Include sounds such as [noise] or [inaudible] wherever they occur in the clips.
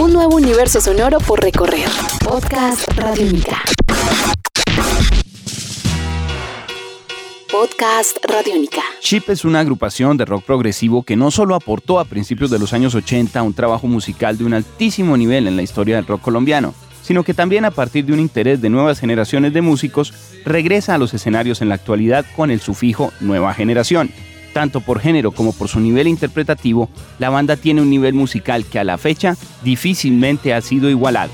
Un nuevo universo sonoro por recorrer. Podcast Radiónica. Podcast Radiónica. Chip es una agrupación de rock progresivo que no solo aportó a principios de los años 80 un trabajo musical de un altísimo nivel en la historia del rock colombiano, sino que también a partir de un interés de nuevas generaciones de músicos, regresa a los escenarios en la actualidad con el sufijo nueva generación. Tanto por género como por su nivel interpretativo, la banda tiene un nivel musical que a la fecha difícilmente ha sido igualado.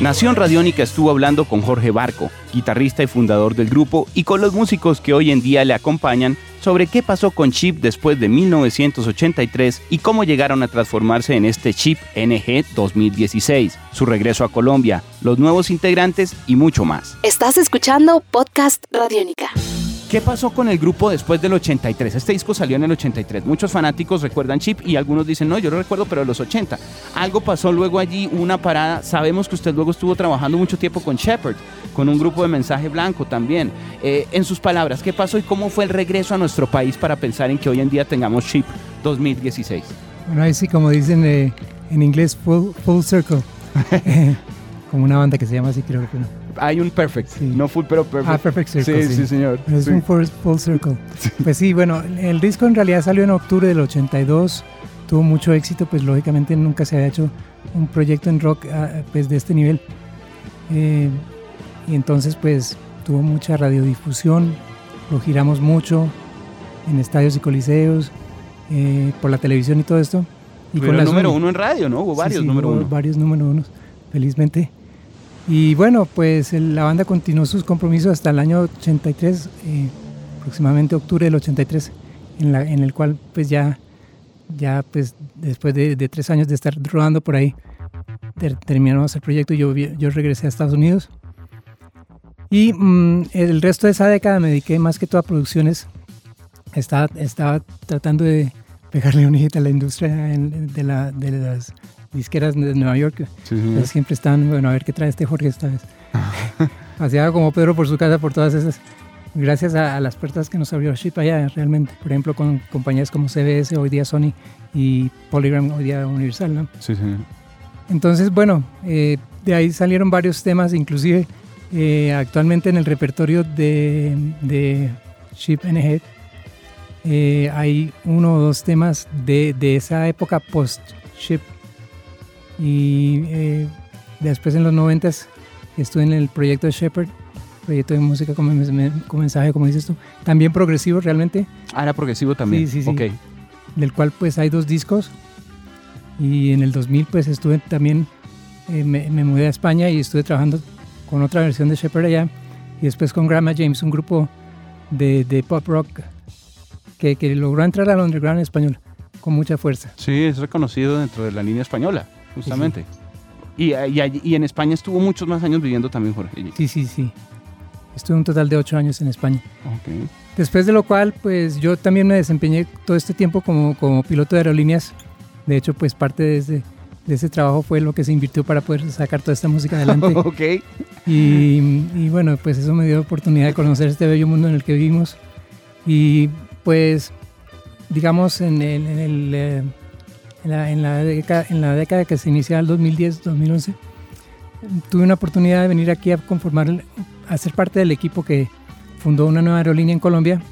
Nación Radiónica estuvo hablando con Jorge Barco, guitarrista y fundador del grupo, y con los músicos que hoy en día le acompañan sobre qué pasó con Chip después de 1983 y cómo llegaron a transformarse en este Chip NG 2016, su regreso a Colombia, los nuevos integrantes y mucho más. Estás escuchando Podcast Radiónica. ¿Qué pasó con el grupo después del 83? Este disco salió en el 83. Muchos fanáticos recuerdan Chip y algunos dicen, no, yo lo recuerdo, pero de los 80. Algo pasó luego allí, una parada. Sabemos que usted luego estuvo trabajando mucho tiempo con Shepard, con un grupo de mensaje blanco también. Eh, en sus palabras, ¿qué pasó y cómo fue el regreso a nuestro país para pensar en que hoy en día tengamos Chip 2016? Bueno, ahí sí, como dicen eh, en inglés, full, full circle. [laughs] como una banda que se llama así, creo que no hay un perfect, no full, pero perfect. Ah, perfect circle. Sí, sí, señor. Es un full, circle. [laughs] Pues sí, bueno, el disco en realidad salió en octubre del 82, tuvo mucho éxito, pues lógicamente nunca se había hecho un proyecto en rock ah, pues de este nivel. Eh, y entonces pues tuvo mucha radiodifusión, lo giramos mucho en estadios y coliseos, eh, por la televisión y todo esto. Y con el número uno en radio, ¿no? Hubo varios número uno. Varios número unos, felizmente. Y bueno, pues la banda continuó sus compromisos hasta el año 83, eh, aproximadamente octubre del 83, en, la, en el cual pues ya, ya pues después de, tres años de estar rodando por ahí, terminamos el proyecto y yo, yo regresé a Estados Unidos. Y mm, el resto de esa década me dediqué más que todo a producciones. Estaba, estaba tratando de pegarle un hit a la industria de, la, de las disqueras de Nueva York. siempre están, bueno, a ver qué trae este Jorge esta vez. [laughs] Hacía como Pedro por su casa por todas esas. Gracias a, las puertas que nos abrió Ship allá, realmente. Por ejemplo, con compañías como CBS, hoy día Sony, y Polygram, hoy día Universal, ¿no? Sí, sí. Entonces, bueno, eh, de ahí salieron varios temas, inclusive eh, actualmente en el repertorio de, de Ship NG eh, hay uno o dos temas de, de esa época post-Ship y eh, después en los 90 estuve en el proyecto de Shepard, proyecto de música con, mensaje, como dices tú, también progresivo realmente. Ah, era progresivo también. Sí, sí, sí. Del cual pues hay dos discos. Y en el 2000 pues estuve también, eh, me, mudé a España y estuve trabajando con otra versión de Shepard allá. Y después con Grandma James, un grupo de, de pop rock que, que, logró entrar al underground español con mucha fuerza. Sí, es reconocido dentro de la línea española justamente. Y, y, en España estuvo muchos más años viviendo también, Jorge. Sí, sí, sí. Estuve un total de ocho años en España. Después de lo cual, pues yo también me desempeñé todo este tiempo como, como piloto de aerolíneas. De hecho, pues parte de ese, de ese trabajo fue lo que se invirtió para poder sacar toda esta música adelante. [laughs] ok. Y, y, bueno, pues eso me dio oportunidad de conocer este bello mundo en el que vivimos. Y pues, digamos, en el, en el eh, en la, década, en la década que se inicia el 2010-2011, tuve una oportunidad de venir aquí a conformar, a ser parte del equipo que fundó una nueva aerolínea en Colombia,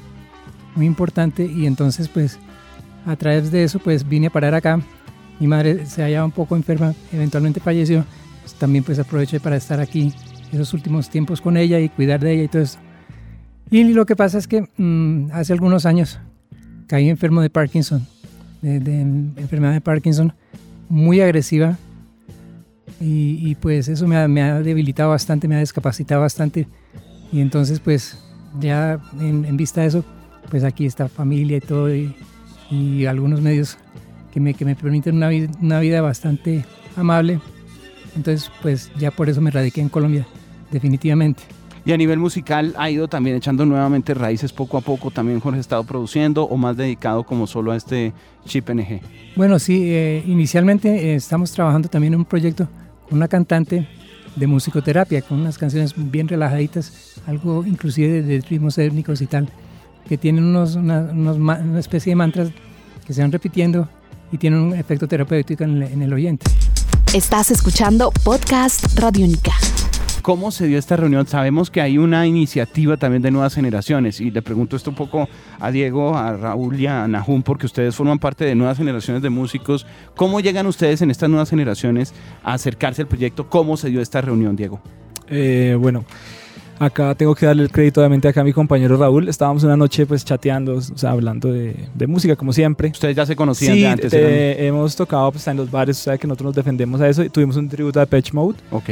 muy importante, y entonces pues a través de eso pues vine a parar acá. Mi madre se hallaba un poco enferma, eventualmente falleció, pues, también pues aproveché para estar aquí esos últimos tiempos con ella y cuidar de ella y todo eso. Y lo que pasa es que mm, hace algunos años caí enfermo de Parkinson de, enfermedad de Parkinson muy agresiva. Y, pues eso me ha, debilitado bastante, me ha discapacitado bastante. Y entonces pues ya en, vista de eso pues aquí está familia y todo y, algunos medios que me, que me permiten una, una vida bastante amable. Entonces pues ya por eso me radiqué en Colombia definitivamente. Y a nivel musical ha ido también echando nuevamente raíces poco a poco. También Jorge ha estado produciendo o más dedicado como solo a este chip NG. Bueno, sí, eh, inicialmente eh, estamos trabajando también en un proyecto con una cantante de musicoterapia, con unas canciones bien relajaditas, algo inclusive de, ritmos étnicos y tal, que tienen unos, una, especie de mantras que se van repitiendo y tiene un efecto terapéutico en el, en el oyente. Estás escuchando Podcast Radiónica. ¿Cómo se dio esta reunión? Sabemos que hay una iniciativa también de nuevas generaciones y le pregunto esto un poco a Diego, a Raúl y a Nahum porque ustedes forman parte de nuevas generaciones de músicos. ¿Cómo llegan ustedes en estas nuevas generaciones a acercarse al proyecto? ¿Cómo se dio esta reunión, Diego? Eh, bueno, acá tengo que darle el crédito obviamente acá a mi compañero Raúl. Estábamos una noche pues chateando, o sea, hablando de, de música como siempre. Ustedes ya se conocían Sí, de antes. te- eran- hemos tocado pues, en los bares, o sea que nosotros nos defendemos a eso. Y tuvimos un tributo a Patch Mode, Ok.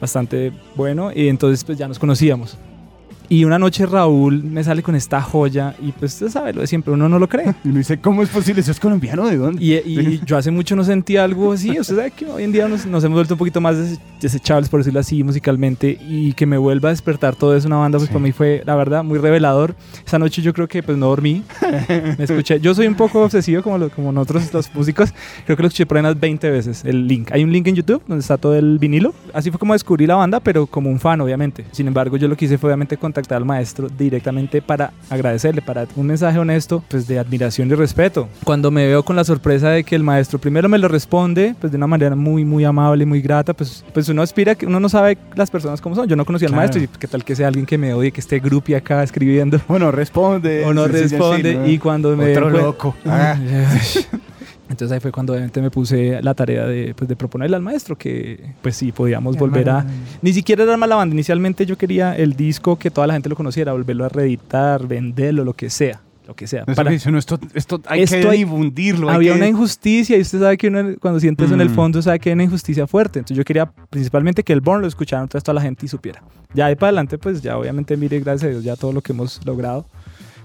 Bastante bueno, y entonces pues ya nos conocíamos. Y una noche Raúl me sale con esta joya y pues usted sabe lo de siempre, uno no lo cree. [laughs] Y uno dice, ¿cómo es posible? ¿Eso es colombiano? ¿De dónde? Y, y [laughs] yo hace mucho no sentía algo así. Usted sabe que hoy en día nos, nos hemos vuelto un poquito más des- desechables, por decirlo así, musicalmente. Y que me vuelva a despertar todo eso, una banda, pues Sí. para mí fue, la verdad, muy revelador. Esa noche yo creo que pues no dormí. Me escuché. Yo soy un poco obsesivo como, lo- como nosotros los músicos. Creo que lo escuché por ahí unas 20 veces. El link. Hay un link en YouTube donde está todo el vinilo. Así fue como descubrí la banda, pero como un fan, obviamente. Sin embargo, yo lo que hice fue obviamente contactar al maestro directamente para agradecerle, para un mensaje honesto, pues de admiración y respeto. Cuando me veo con la sorpresa de que el maestro primero me lo responde, pues de una manera muy, muy amable, muy grata, pues, pues uno aspira que uno no sabe las personas cómo son. Yo no conocía al Claro. maestro y qué tal que sea alguien que me odie, que esté grupi acá escribiendo. Bueno, responde. O no Sí, sí, sí, responde sí, ¿no? y cuando me Otro loco. Ah. [laughs] Entonces ahí fue cuando obviamente me puse la tarea de, pues, de proponerle al maestro que pues sí podíamos volver a... Ni siquiera era la banda, inicialmente yo quería el disco que toda la gente lo conociera, volverlo a reeditar, venderlo, lo que sea, lo que sea. Eso Para- dice uno, esto, esto hay Esto que hay- difundirlo. hay había que- una injusticia y usted sabe que uno, cuando siente eso en el Mm. fondo sabe que hay una injusticia fuerte. Entonces yo quería principalmente que el Born lo escuchara entonces toda la gente y supiera. Ya de para adelante pues ya obviamente mire gracias a Dios ya todo lo que hemos logrado.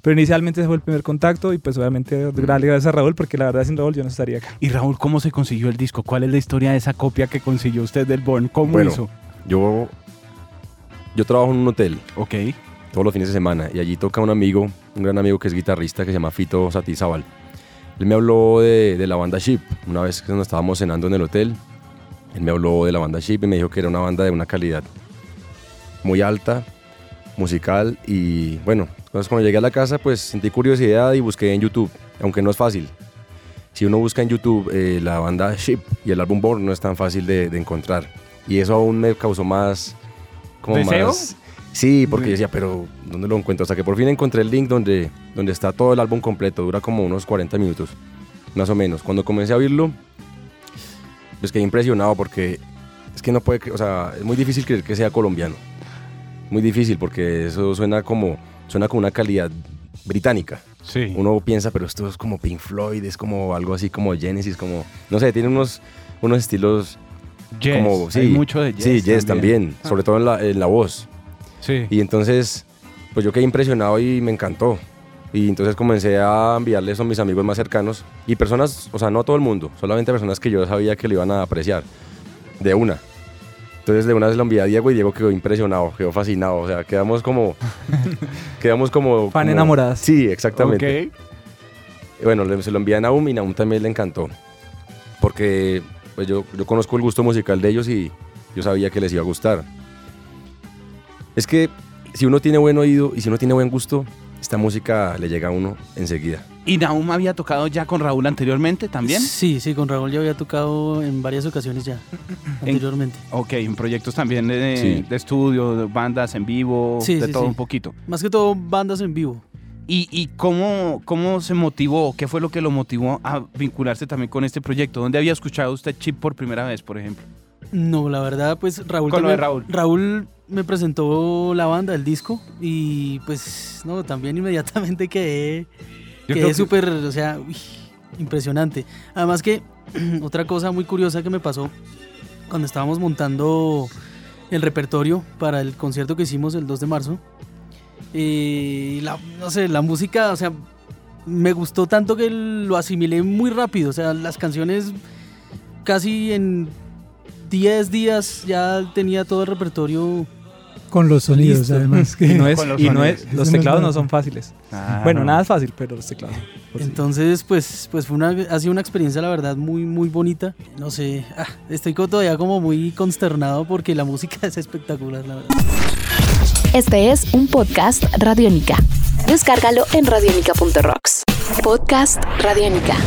Pero inicialmente ese fue el primer contacto y pues obviamente gracias a Raúl porque la verdad sin Raúl yo no estaría acá. Y Raúl, ¿cómo se consiguió el disco? ¿Cuál es la historia de esa copia que consiguió usted del Born? ¿Cómo Bueno. hizo? Yo, yo trabajo en un hotel Ok. todos los fines de semana y allí toca un amigo, un gran amigo que es guitarrista que se llama Fito Satizábal. Él me habló de, de la banda Ship. Una vez que nos estábamos cenando en el hotel, él me habló de la banda Ship y me dijo que era una banda de una calidad muy alta, musical y bueno, entonces cuando llegué a la casa pues sentí curiosidad y busqué en YouTube, aunque no es fácil. Si uno busca en YouTube eh, la banda Ship y el álbum Born no es tan fácil de, de encontrar. Y eso aún me causó más... Como ¿Deseo? más Sí, porque yo decía, pero ¿dónde lo encuentro? Hasta que por fin encontré el link donde, donde está todo el álbum completo. Dura como unos 40 minutos, más o menos. Cuando comencé a oírlo, pues quedé impresionado porque es que no puede, o sea, es muy difícil creer que sea colombiano. Muy difícil porque eso suena como, suena con una calidad británica. Sí. Uno piensa, pero esto es como Pink Floyd, es como algo así como Genesis, como, no sé, tiene unos, unos estilos Yes. como, sí, Hay mucho de Yes. sí, Yes también, Ah. sobre todo en la, en la voz. Sí. Y entonces, pues yo quedé impresionado y me encantó. Y entonces comencé a enviarle eso a mis amigos más cercanos y personas, o sea, no a todo el mundo, solamente personas que yo sabía que lo iban a apreciar. De una. Entonces de una vez lo envié a Diego y Diego quedó impresionado, quedó fascinado. O sea, quedamos como... [laughs] quedamos como... Fan como- enamoradas. Sí, exactamente. Ok. Y Bueno, se lo envié a Naum y Naum también le encantó. Porque pues yo, yo conozco el gusto musical de ellos y yo sabía que les iba a gustar. Es que si uno tiene buen oído y si uno tiene buen gusto, esta música le llega a uno enseguida. ¿Y Naum había tocado ya con Raúl anteriormente también? Sí, sí, con Raúl ya había tocado en varias ocasiones ya, anteriormente. Ok, en proyectos también de, Sí. de estudio, de bandas en vivo, Sí, de sí, todo sí. un poquito. Más que todo bandas en vivo. ¿Y, y cómo, cómo se motivó, qué fue lo que lo motivó a vincularse también con este proyecto? ¿Dónde había escuchado usted Chip por primera vez, por ejemplo? No, la verdad, pues Raúl Con lo de Raúl. Raúl me presentó la banda, el disco, y pues, no, también inmediatamente quedé, quedé que- súper, o sea, uy, impresionante. Además que [clears throat] otra cosa muy curiosa que me pasó cuando estábamos montando el repertorio para el concierto que hicimos el 2 de marzo, eh, la, no sé, la música, o sea, me gustó tanto que lo asimilé muy rápido, o sea, las canciones casi en 10 días ya tenía todo el repertorio. Con los sonidos, Listo. además. [laughs] Que Y no es, los y no es, los no teclados no son fáciles. Claro. Bueno, nada es fácil, pero los teclados. pues sí. Entonces, pues, pues fue una, ha sido una experiencia, la verdad, muy, muy bonita. No sé, ah, estoy todavía como muy consternado porque la música [laughs] es espectacular, la verdad. Este es un podcast Radiónica. Descárgalo en radiónica.rocks. Podcast Radiónica.